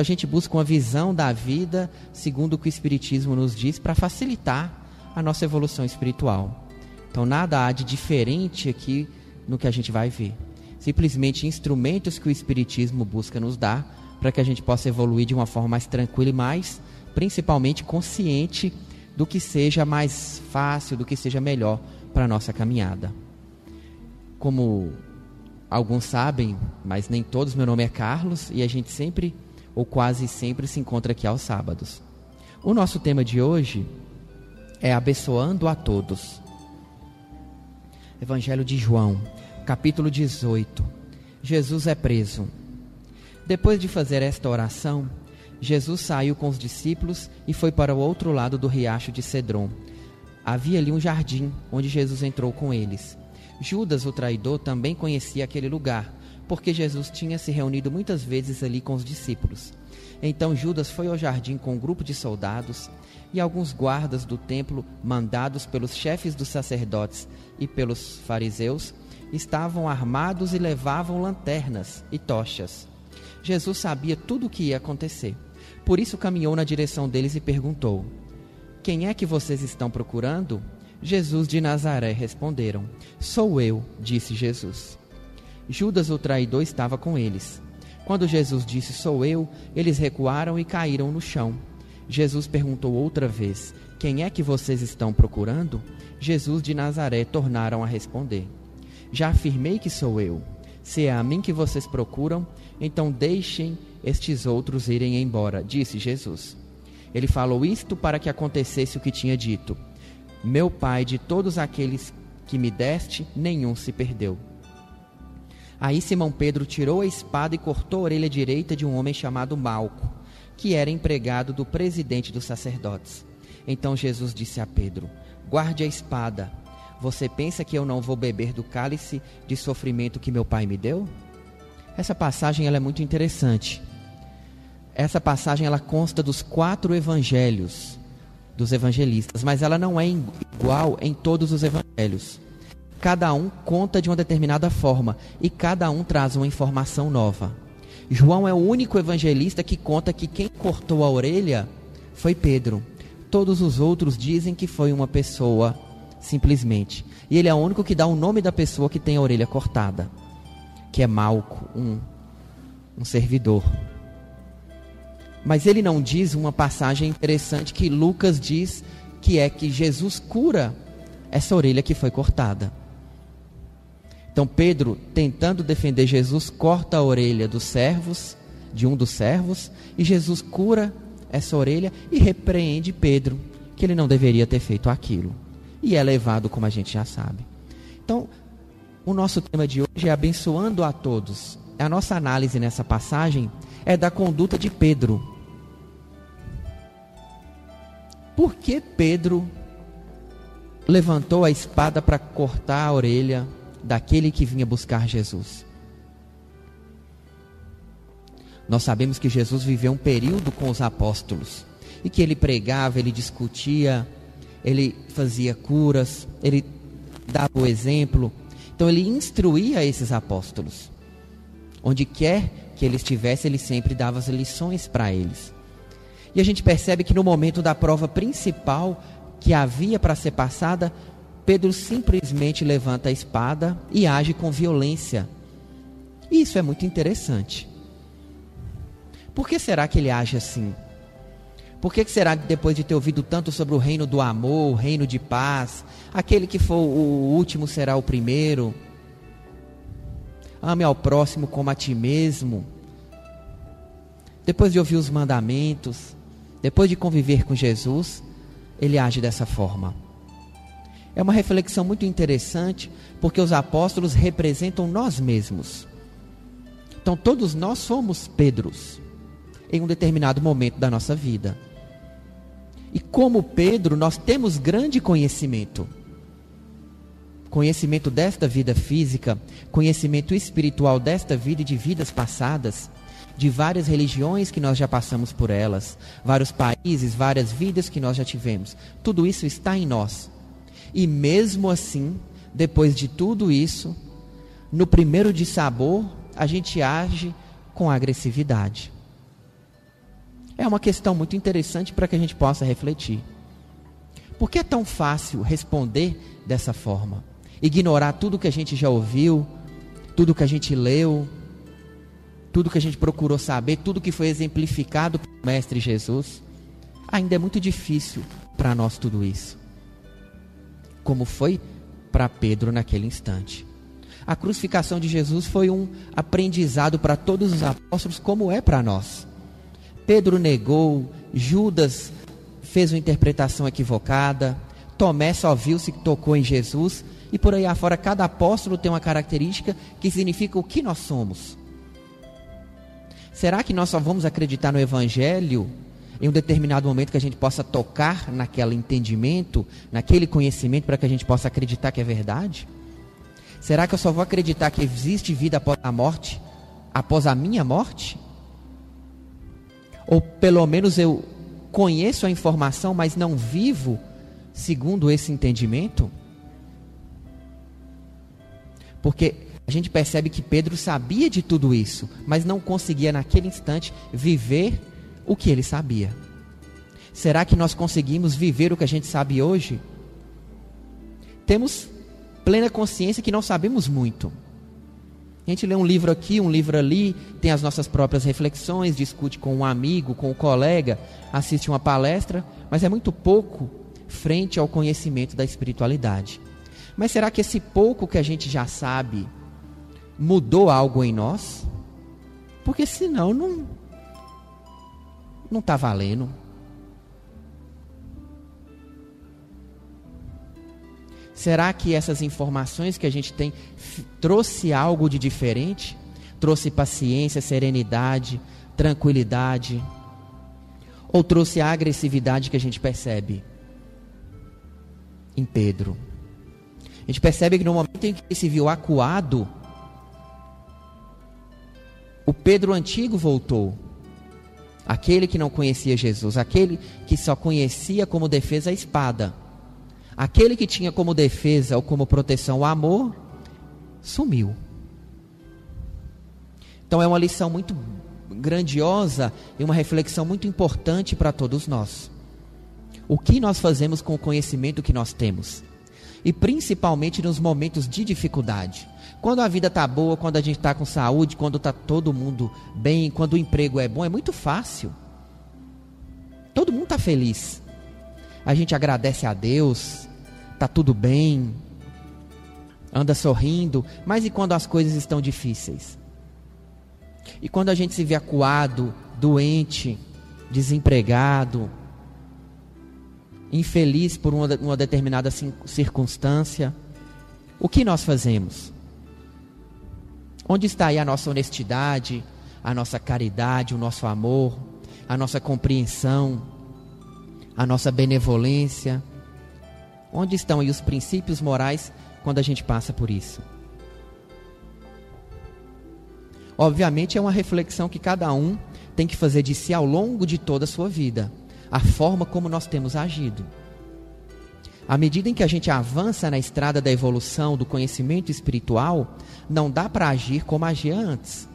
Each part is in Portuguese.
Então a gente busca uma visão da vida segundo o que o Espiritismo nos diz para facilitar a nossa evolução espiritual. Então nada há de diferente aqui no que a gente vai ver. Simplesmente instrumentos que o Espiritismo busca nos dar para que a gente possa evoluir de uma forma mais tranquila e mais, principalmente, consciente do que seja mais fácil, do que seja melhor para a nossa caminhada. Como alguns sabem, mas nem todos, meu nome é Carlos e a gente sempre, ou quase sempre, se encontra aqui aos sábados. O nosso tema de hoje é abençoando a todos. Evangelho de João, capítulo 18. Jesus é preso. Depois de fazer esta oração, Jesus saiu com os discípulos e foi para o outro lado do riacho de Cedron. Havia ali um jardim onde Jesus entrou com eles. Judas, o traidor, também conhecia aquele lugar, porque Jesus tinha se reunido muitas vezes ali com os discípulos. Então Judas foi ao jardim com um grupo de soldados e alguns guardas do templo, mandados pelos chefes dos sacerdotes e pelos fariseus, estavam armados e levavam lanternas e tochas. Jesus sabia tudo o que ia acontecer. Por isso caminhou na direção deles e perguntou: Quem é que vocês estão procurando? Jesus de Nazaré responderam: Sou eu, disse Jesus. Judas, o traidor, estava com eles. Quando Jesus disse: Sou eu, eles recuaram e caíram no chão. Jesus perguntou outra vez: Quem é que vocês estão procurando? Jesus de Nazaré tornaram a responder: Já afirmei que sou eu. Se é a mim que vocês procuram, então deixem estes outros irem embora, disse Jesus. Ele falou isto para que acontecesse o que tinha dito: Meu Pai, de todos aqueles que me deste, nenhum se perdeu. Aí Simão Pedro tirou a espada e cortou a orelha direita de um homem chamado Malco, que era empregado do presidente dos sacerdotes. Então Jesus disse a Pedro: Guarde a espada. Você pensa que eu não vou beber do cálice de sofrimento que meu pai me deu? Essa passagem ela é muito interessante. Essa passagem ela consta dos quatro evangelhos dos evangelistas, mas ela não é igual em todos os evangelhos. Cada um conta de uma determinada forma e cada um traz uma informação nova. João é o único evangelista que conta que quem cortou a orelha foi Pedro. Todos os outros dizem que foi uma pessoa simplesmente. E ele é o único que dá o nome da pessoa que tem a orelha cortada, que é Malco, um, um servidor. Mas ele não diz uma passagem interessante que Lucas diz que é que Jesus cura essa orelha que foi cortada. Então Pedro, tentando defender Jesus, corta a orelha dos servos, de um dos servos, e Jesus cura essa orelha e repreende Pedro, que ele não deveria ter feito aquilo e é levado, como a gente já sabe. Então, o nosso tema de hoje é abençoando a todos. A nossa análise nessa passagem é da conduta de Pedro. Por que Pedro levantou a espada para cortar a orelha daquele que vinha buscar Jesus? Nós sabemos que Jesus viveu um período com os apóstolos e que ele pregava, ele discutia, ele fazia curas, ele dava o exemplo. Então ele instruía esses apóstolos. Onde quer que ele estivesse, ele sempre dava as lições para eles. E a gente percebe que no momento da prova principal que havia para ser passada, Pedro simplesmente levanta a espada e age com violência. Isso é muito interessante. Por que será que ele age assim? Por que será que depois de ter ouvido tanto sobre o reino do amor, o reino de paz, aquele que for o último será o primeiro? Ame ao próximo como a ti mesmo. Depois de ouvir os mandamentos, depois de conviver com Jesus, ele age dessa forma. É uma reflexão muito interessante, porque os apóstolos representam nós mesmos. Então, todos nós somos Pedros, em um determinado momento da nossa vida. E como Pedro, nós temos grande conhecimento. Conhecimento desta vida física, conhecimento espiritual desta vida e de vidas passadas, de várias religiões que nós já passamos por elas, vários países, várias vidas que nós já tivemos. Tudo isso está em nós. E mesmo assim, depois de tudo isso, no primeiro de sabor, a gente age com agressividade. É uma questão muito interessante para que a gente possa refletir. Por que é tão fácil responder dessa forma? Ignorar tudo que a gente já ouviu, tudo que a gente leu, tudo que a gente procurou saber, tudo que foi exemplificado pelo Mestre Jesus. Ainda é muito difícil para nós tudo isso. Como foi para Pedro naquele instante. A crucificação de Jesus foi um aprendizado para todos os apóstolos, como é para nós. Pedro negou, Judas fez uma interpretação equivocada, Tomé só viu se tocou em Jesus, e por aí afora cada apóstolo tem uma característica que significa o que nós somos. Será que nós só vamos acreditar no Evangelho em um determinado momento que a gente possa tocar naquele entendimento, naquele conhecimento, para que a gente possa acreditar que é verdade? Será que eu só vou acreditar que existe vida após a morte, após a minha morte? Ou pelo menos eu conheço a informação, mas não vivo segundo esse entendimento? Porque a gente percebe que Pedro sabia de tudo isso, mas não conseguia naquele instante viver o que ele sabia. Será que nós conseguimos viver o que a gente sabe hoje? Temos plena consciência que não sabemos muito. A gente lê um livro aqui, um livro ali, tem as nossas próprias reflexões, discute com um amigo, com um colega, assiste uma palestra, mas é muito pouco frente ao conhecimento da espiritualidade. Mas será que esse pouco que a gente já sabe mudou algo em nós? Porque senão não não está valendo. Será que essas informações que a gente tem trouxe algo de diferente? Trouxe paciência, serenidade, tranquilidade? Ou trouxe a agressividade que a gente percebe em Pedro? A gente percebe que no momento em que ele se viu acuado, o Pedro antigo voltou. Aquele que não conhecia Jesus, aquele que só conhecia como defesa a espada Aquele que tinha como defesa ou como proteção o amor, sumiu. Então é uma lição muito grandiosa e uma reflexão muito importante para todos nós. O que nós fazemos com o conhecimento que nós temos? E principalmente nos momentos de dificuldade. Quando a vida está boa, quando a gente está com saúde, quando está todo mundo bem, quando o emprego é bom, é muito fácil. Todo mundo está feliz. A gente agradece a Deus, tá tudo bem, anda sorrindo, mas e quando as coisas estão difíceis? E quando a gente se vê acuado, doente, desempregado, infeliz por uma, uma determinada circunstância, o que nós fazemos? Onde está aí a nossa honestidade, a nossa caridade, o nosso amor, a nossa compreensão, a nossa benevolência? Onde estão aí os princípios morais quando a gente passa por isso? Obviamente é uma reflexão que cada um tem que fazer de si ao longo de toda a sua vida, a forma como nós temos agido. À medida em que a gente avança na estrada da evolução, do conhecimento espiritual, não dá para agir como agia antes.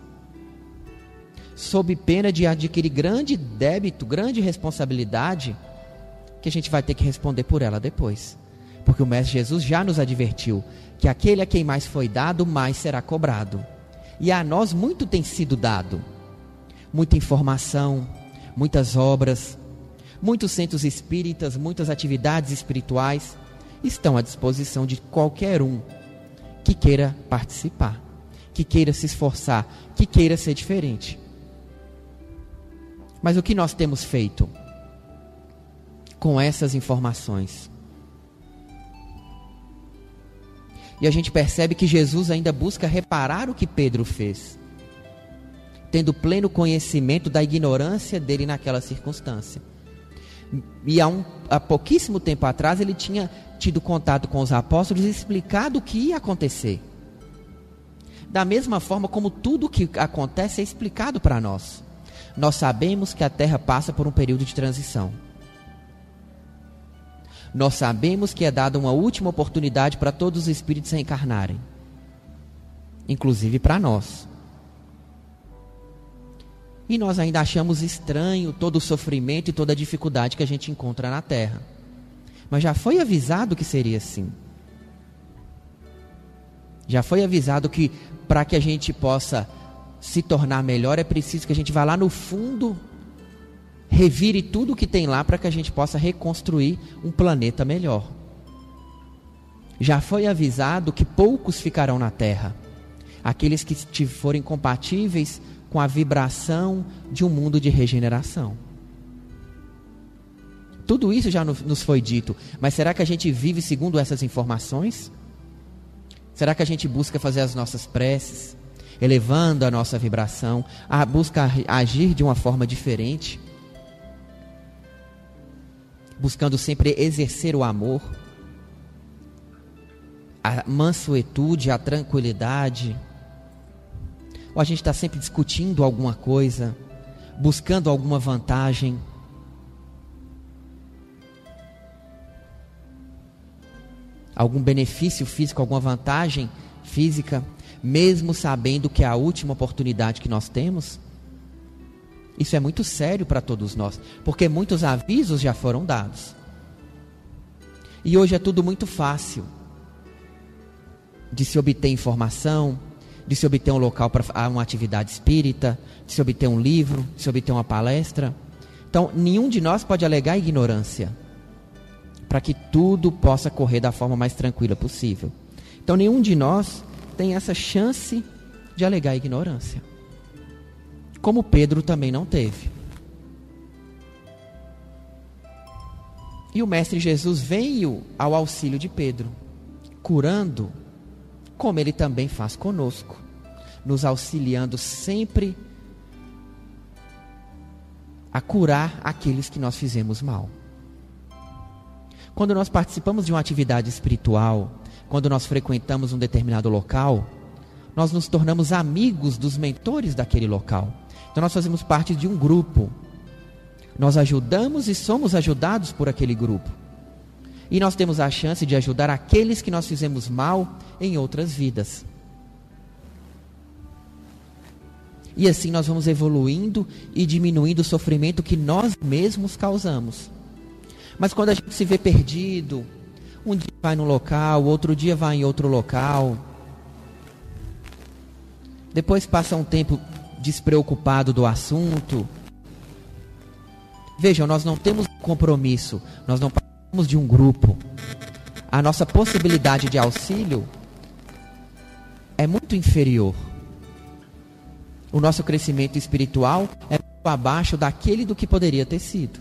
Sob pena de adquirir grande débito, grande responsabilidade, que a gente vai ter que responder por ela depois. Porque o Mestre Jesus já nos advertiu que aquele a quem mais foi dado, mais será cobrado. E a nós muito tem sido dado. Muita informação, muitas obras, muitos centros espíritas, muitas atividades espirituais estão à disposição de qualquer um que queira participar, que queira se esforçar, que queira ser diferente. Mas o que nós temos feito com essas informações? E a gente percebe que Jesus ainda busca reparar o que Pedro fez, tendo pleno conhecimento da ignorância dele naquela circunstância. E há, um, há pouquíssimo tempo atrás ele tinha tido contato com os apóstolos e explicado o que ia acontecer. Da mesma forma como tudo o que acontece é explicado para nós. Nós sabemos que a terra passa por um período de transição nós sabemos que é dada uma última oportunidade para todos os espíritos reencarnarem, inclusive para nós. E nós ainda achamos estranho todo o sofrimento e toda a dificuldade que a gente encontra na terra. Mas já foi avisado que seria assim. Já foi avisado que para que a gente possa se tornar melhor é preciso que a gente vá lá no fundo, revire tudo que tem lá para que a gente possa reconstruir um planeta melhor. Já foi avisado que poucos ficarão na Terra, aqueles que forem compatíveis com a vibração de um mundo de regeneração. Tudo isso já nos foi dito, mas será que a gente vive segundo essas informações? Será que a gente busca fazer as nossas preces, elevando a nossa vibração, a busca agir de uma forma diferente, buscando sempre exercer o amor, a mansuetude, a tranquilidade? Ou a gente está sempre discutindo alguma coisa, buscando alguma vantagem? algum benefício físico, alguma vantagem física, mesmo sabendo que é a última oportunidade que nós temos? Isso é muito sério para todos nós, porque muitos avisos já foram dados. E hoje é tudo muito fácil de se obter informação, de se obter um local para uma atividade espírita, de se obter um livro, de se obter uma palestra. Então, nenhum de nós pode alegar ignorância para que tudo possa correr da forma mais tranquila possível. Então, nenhum de nós tem essa chance de alegar ignorância. Como Pedro também não teve. E o Mestre Jesus veio ao auxílio de Pedro, curando, como ele também faz conosco, nos auxiliando sempre a curar aqueles que nós fizemos mal. Quando nós participamos de uma atividade espiritual, quando nós frequentamos um determinado local, nós nos tornamos amigos dos mentores daquele local. Então nós fazemos parte de um grupo. Nós ajudamos e somos ajudados por aquele grupo. E nós temos a chance de ajudar aqueles que nós fizemos mal em outras vidas. E assim nós vamos evoluindo e diminuindo o sofrimento que nós mesmos causamos. Mas quando a gente se vê perdido, um dia vai num local, outro dia vai em outro local. Depois passa um tempo despreocupado do assunto. Vejam, nós não temos compromisso, nós não de um grupo. A nossa possibilidade de auxílio é muito inferior. O nosso crescimento espiritual é muito abaixo daquele do que poderia ter sido.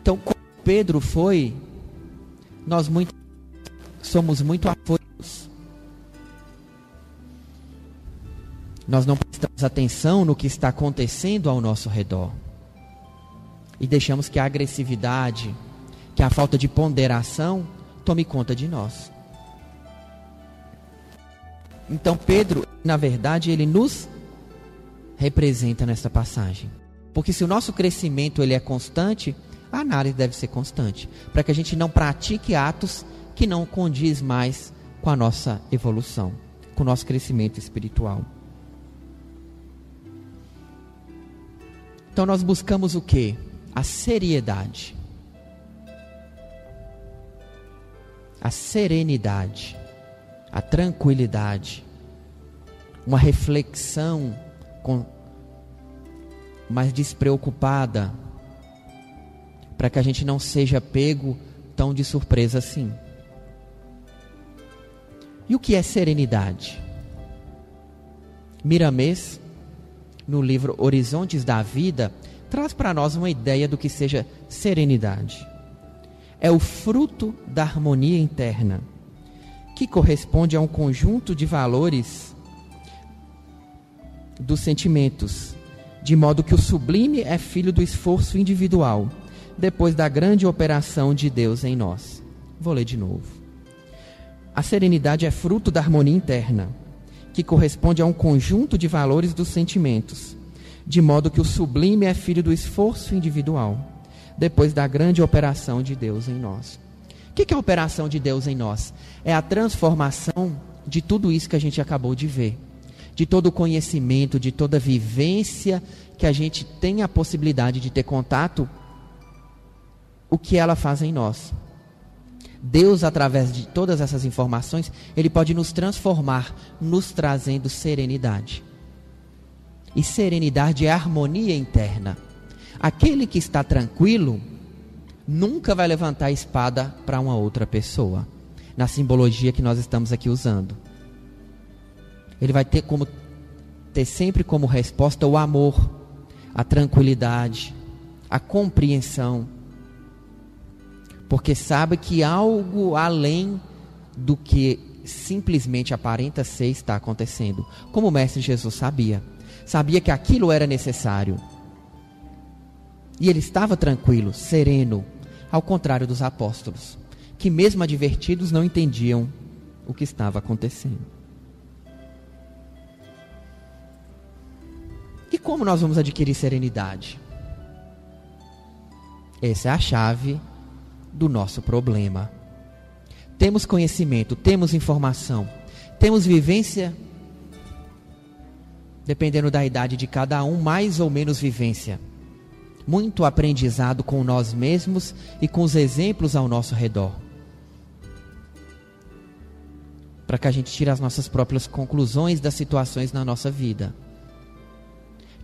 Então, como Pedro foi, nós muito, somos muito afoitos. Nós não prestamos atenção no que está acontecendo ao nosso redor. E deixamos que a agressividade, que a falta de ponderação tome conta de nós. Então Pedro, na verdade, ele nos representa nessa passagem. Porque se o nosso crescimento ele é constante, a análise deve ser constante, para que a gente não pratique atos que não condiz mais com a nossa evolução, com o nosso crescimento espiritual. Então nós buscamos o que? A seriedade. A serenidade, a tranquilidade, uma reflexão com, mais despreocupada para que a gente não seja pego tão de surpresa assim. E o que é serenidade? Miramês, no livro Horizontes da Vida, traz para nós uma ideia do que seja serenidade. É o fruto da harmonia interna, que corresponde a um conjunto de valores dos sentimentos, de modo que o sublime é filho do esforço individual depois da grande operação de Deus em nós. Vou ler de novo. A serenidade é fruto da harmonia interna, que corresponde a um conjunto de valores dos sentimentos, de modo que o sublime é filho do esforço individual, depois da grande operação de Deus em nós. O que é a operação de Deus em nós? É a transformação de tudo isso que a gente acabou de ver, de todo o conhecimento, de toda a vivência que a gente tem a possibilidade de ter contato, o que ela faz em nós. Deus, através de todas essas informações, Ele pode nos transformar, nos trazendo serenidade. E serenidade é harmonia interna. Aquele que está tranquilo nunca vai levantar a espada para uma outra pessoa, na simbologia que nós estamos aqui usando. Ele vai ter como ter sempre como resposta o amor, a tranquilidade, a compreensão porque sabe que algo além do que simplesmente aparenta ser está acontecendo. Como o Mestre Jesus sabia. Sabia que aquilo era necessário. E ele estava tranquilo, sereno, ao contrário dos apóstolos, que, mesmo advertidos, não entendiam o que estava acontecendo. E como nós vamos adquirir serenidade? Essa é a chave do nosso problema. Temos conhecimento, temos informação, temos vivência, dependendo da idade de cada um, mais ou menos vivência. Muito aprendizado com nós mesmos e com os exemplos ao nosso redor. Para que a gente tire as nossas próprias conclusões das situações na nossa vida.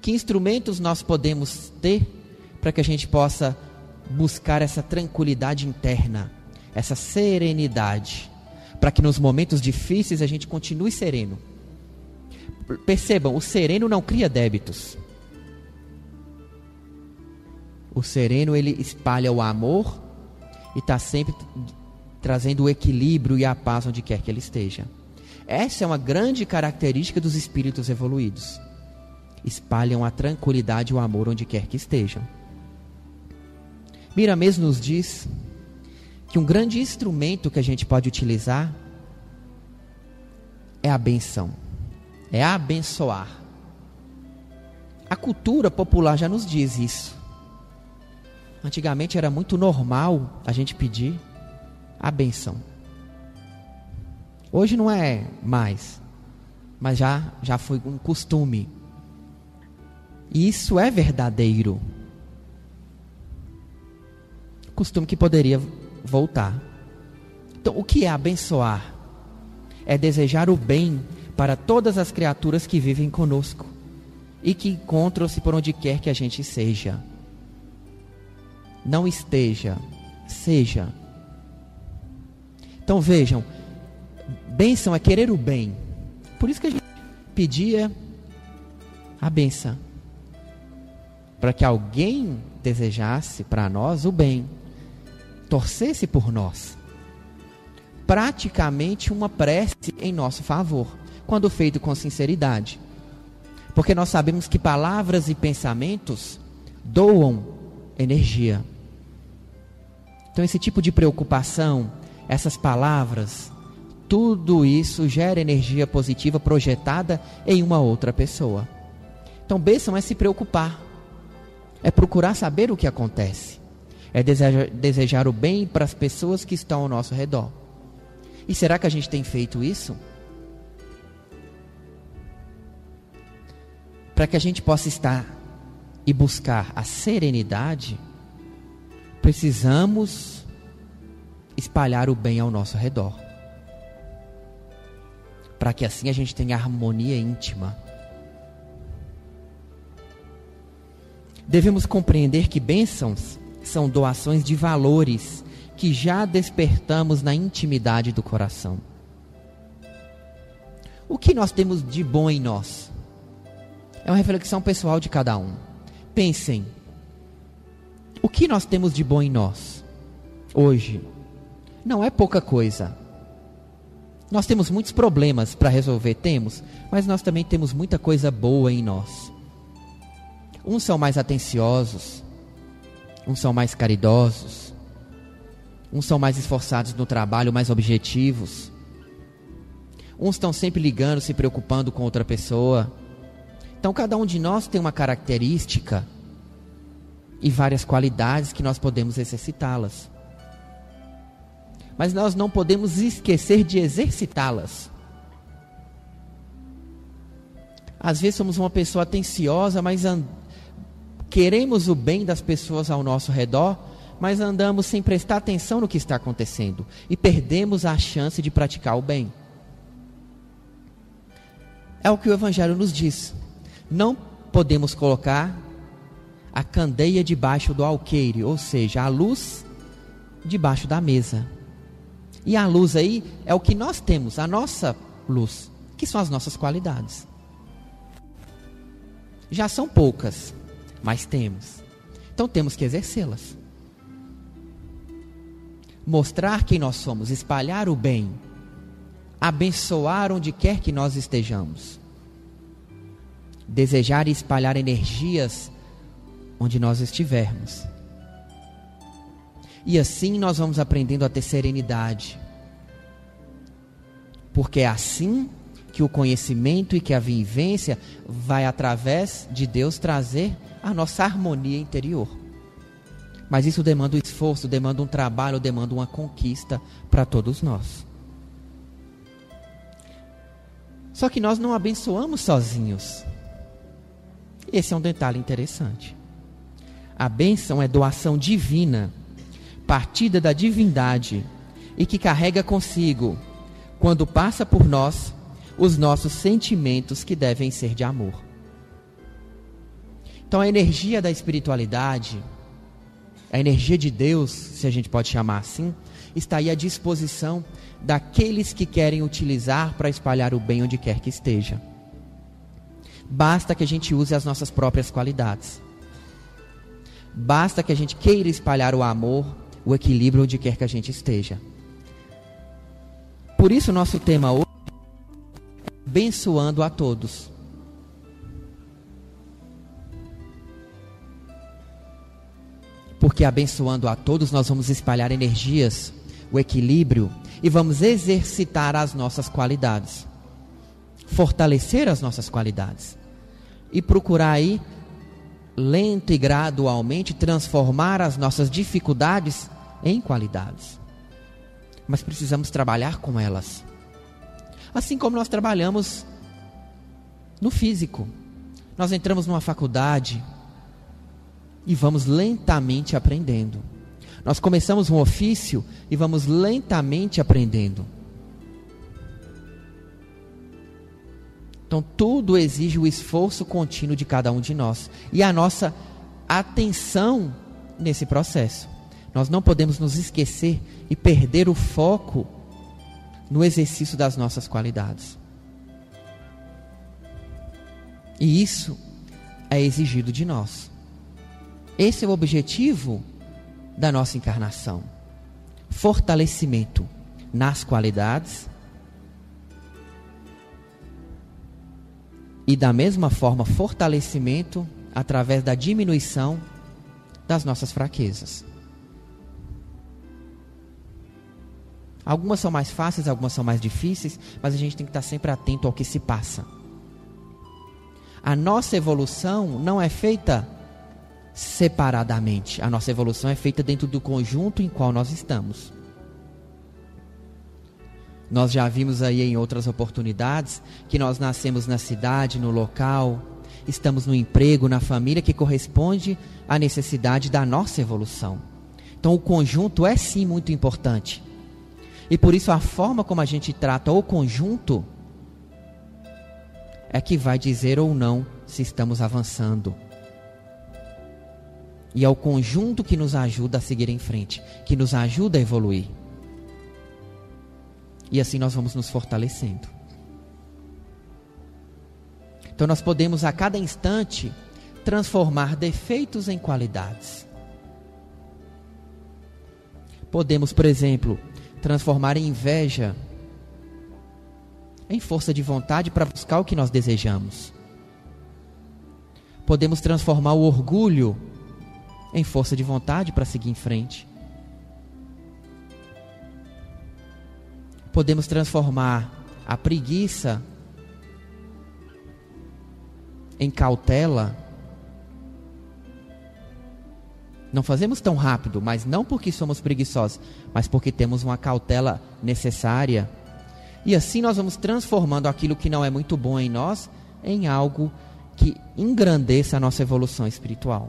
Que instrumentos nós podemos ter para que a gente possa buscar essa tranquilidade interna, essa serenidade, para que nos momentos difíceis a gente continue sereno. Percebam, o sereno não cria débitos. O sereno ele espalha o amor e está sempre trazendo o equilíbrio e a paz onde quer que ele esteja. Essa é uma grande característica dos espíritos evoluídos. Espalham a tranquilidade e o amor onde quer que estejam. Miramês nos diz que um grande instrumento que a gente pode utilizar é a benção, é abençoar. A cultura popular já nos diz isso. Antigamente era muito normal a gente pedir a benção. Hoje não é mais, mas já, já foi um costume. E isso é verdadeiro costume que poderia voltar. Então, o que é abençoar? É desejar o bem para todas as criaturas que vivem conosco e que encontram-se por onde quer que a gente seja. Não esteja, seja. Então vejam, bênção é querer o bem. Por isso que a gente pedia a benção. Para que alguém desejasse para nós o bem torcesse por nós. Praticamente uma prece em nosso favor, quando feito com sinceridade. Porque nós sabemos que palavras e pensamentos doam energia. Então, esse tipo de preocupação, essas palavras, tudo isso gera energia positiva projetada em uma outra pessoa. Então, bênção é se preocupar, é procurar saber o que acontece é desejar, desejar o bem para as pessoas que estão ao nosso redor. E será que a gente tem feito isso? Para que a gente possa estar e buscar a serenidade, precisamos espalhar o bem ao nosso redor. Para que assim a gente tenha harmonia íntima. Devemos compreender que bênçãos são doações de valores que já despertamos na intimidade do coração. O que nós temos de bom em nós? É uma reflexão pessoal de cada um. Pensem: o que nós temos de bom em nós hoje? Não é pouca coisa. Nós temos muitos problemas para resolver, temos, mas nós também temos muita coisa boa em nós. Uns são mais atenciosos, Uns são mais caridosos. Uns são mais esforçados no trabalho, mais objetivos. Uns estão sempre ligando, se preocupando com outra pessoa. Então, cada um de nós tem uma característica e várias qualidades que nós podemos exercitá-las. Mas nós não podemos esquecer de exercitá-las. Às vezes somos uma pessoa atenciosa, mas queremos o bem das pessoas ao nosso redor, mas andamos sem prestar atenção no que está acontecendo e perdemos a chance de praticar o bem. É o que o Evangelho nos diz. Não podemos colocar a candeia debaixo do alqueire, ou seja, a luz debaixo da mesa. E a luz aí é o que nós temos, a nossa luz, que são as nossas qualidades. Já são poucas, mas temos. Então temos que exercê-las. Mostrar quem nós somos, espalhar o bem, abençoar onde quer que nós estejamos. Desejar e espalhar energias onde nós estivermos. E assim nós vamos aprendendo a ter serenidade. Porque é assim que o conhecimento e que a vivência vai através de Deus trazer a nossa harmonia interior. Mas isso demanda um esforço, demanda um trabalho, demanda uma conquista para todos nós. Só que nós não abençoamos sozinhos. Esse é um detalhe interessante. A bênção é doação divina, partida da divindade, e que carrega consigo, quando passa por nós, os nossos sentimentos que devem ser de amor. Então a energia da espiritualidade, a energia de Deus, se a gente pode chamar assim, está aí à disposição daqueles que querem utilizar para espalhar o bem onde quer que esteja. Basta que a gente use as nossas próprias qualidades. Basta que a gente queira espalhar o amor, o equilíbrio onde quer que a gente esteja. Por isso, nosso tema hoje é abençoando a todos. Porque abençoando a todos, nós vamos espalhar energias, o equilíbrio e vamos exercitar as nossas qualidades, fortalecer as nossas qualidades e procurar aí lento e gradualmente transformar as nossas dificuldades em qualidades. Mas precisamos trabalhar com elas. Assim como nós trabalhamos no físico. Nós entramos numa faculdade e vamos lentamente aprendendo. Nós começamos um ofício e vamos lentamente aprendendo. Então, tudo exige o esforço contínuo de cada um de nós e a nossa atenção nesse processo. Nós não podemos nos esquecer e perder o foco no exercício das nossas qualidades. E isso é exigido de nós. Esse é o objetivo da nossa encarnação: fortalecimento nas qualidades e da mesma forma fortalecimento através da diminuição das nossas fraquezas. Algumas são mais fáceis, algumas são mais difíceis, mas a gente tem que estar sempre atento ao que se passa. A nossa evolução não é feita separadamente. A nossa evolução é feita dentro do conjunto em qual nós estamos. Nós já vimos aí em outras oportunidades que nós nascemos na cidade, no local, estamos no emprego, na família que corresponde à necessidade da nossa evolução. Então o conjunto é sim muito importante. E por isso a forma como a gente trata o conjunto é que vai dizer ou não se estamos avançando. E é o conjunto que nos ajuda a seguir em frente, que nos ajuda a evoluir. E assim nós vamos nos fortalecendo. Então nós podemos a cada instante transformar defeitos em qualidades. Podemos, por exemplo, transformar inveja em força de vontade para buscar o que nós desejamos. Podemos transformar o orgulho em força de vontade para seguir em frente. Podemos transformar a preguiça em cautela. Não fazemos tão rápido, mas não porque somos preguiçosos, mas porque temos uma cautela necessária. E assim nós vamos transformando aquilo que não é muito bom em nós em algo que engrandeça a nossa evolução espiritual.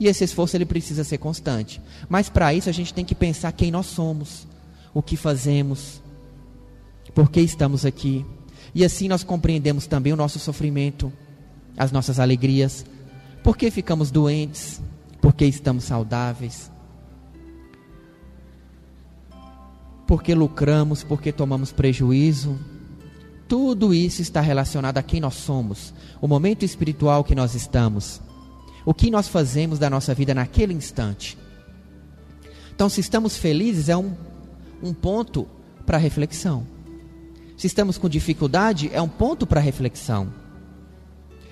E esse esforço ele precisa ser constante. Mas para isso a gente tem que pensar quem nós somos, o que fazemos, por que estamos aqui. E assim nós compreendemos também o nosso sofrimento, as nossas alegrias, por que ficamos doentes, por que estamos saudáveis, por que lucramos, por que tomamos prejuízo. Tudo isso está relacionado a quem nós somos, o momento espiritual que nós estamos o que nós fazemos da nossa vida naquele instante. Então, se estamos felizes, é um, um ponto para reflexão. Se estamos com dificuldade, é um ponto para reflexão.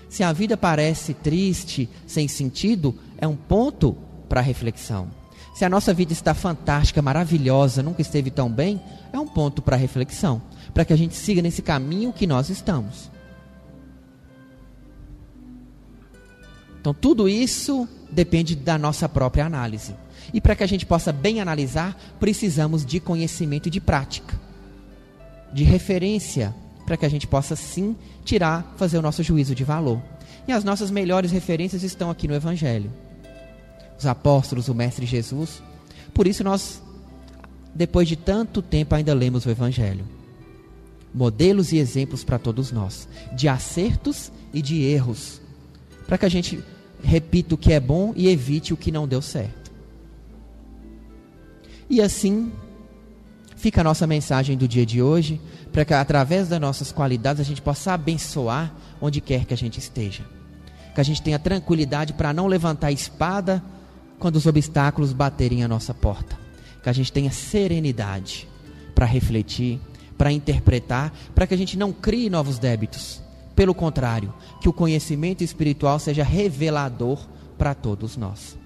Se a vida parece triste, sem sentido, é um ponto para reflexão. Se a nossa vida está fantástica, maravilhosa, nunca esteve tão bem, é um ponto para reflexão, para que a gente siga nesse caminho que nós estamos. Então, tudo isso depende da nossa própria análise. E para que a gente possa bem analisar, precisamos de conhecimento e de prática, de referência, para que a gente possa sim tirar, fazer o nosso juízo de valor. E as nossas melhores referências estão aqui no Evangelho. Os apóstolos, o Mestre Jesus. Por isso nós, depois de tanto tempo, ainda lemos o Evangelho. Modelos e exemplos para todos nós, de acertos e de erros, para que a gente repita o que é bom e evite o que não deu certo. E assim fica a nossa mensagem do dia de hoje, para que através das nossas qualidades a gente possa abençoar onde quer que a gente esteja. Que a gente tenha tranquilidade para não levantar a espada quando os obstáculos baterem a nossa porta. Que a gente tenha serenidade para refletir, para interpretar, para que a gente não crie novos débitos pelo contrário, que o conhecimento espiritual seja revelador para todos nós.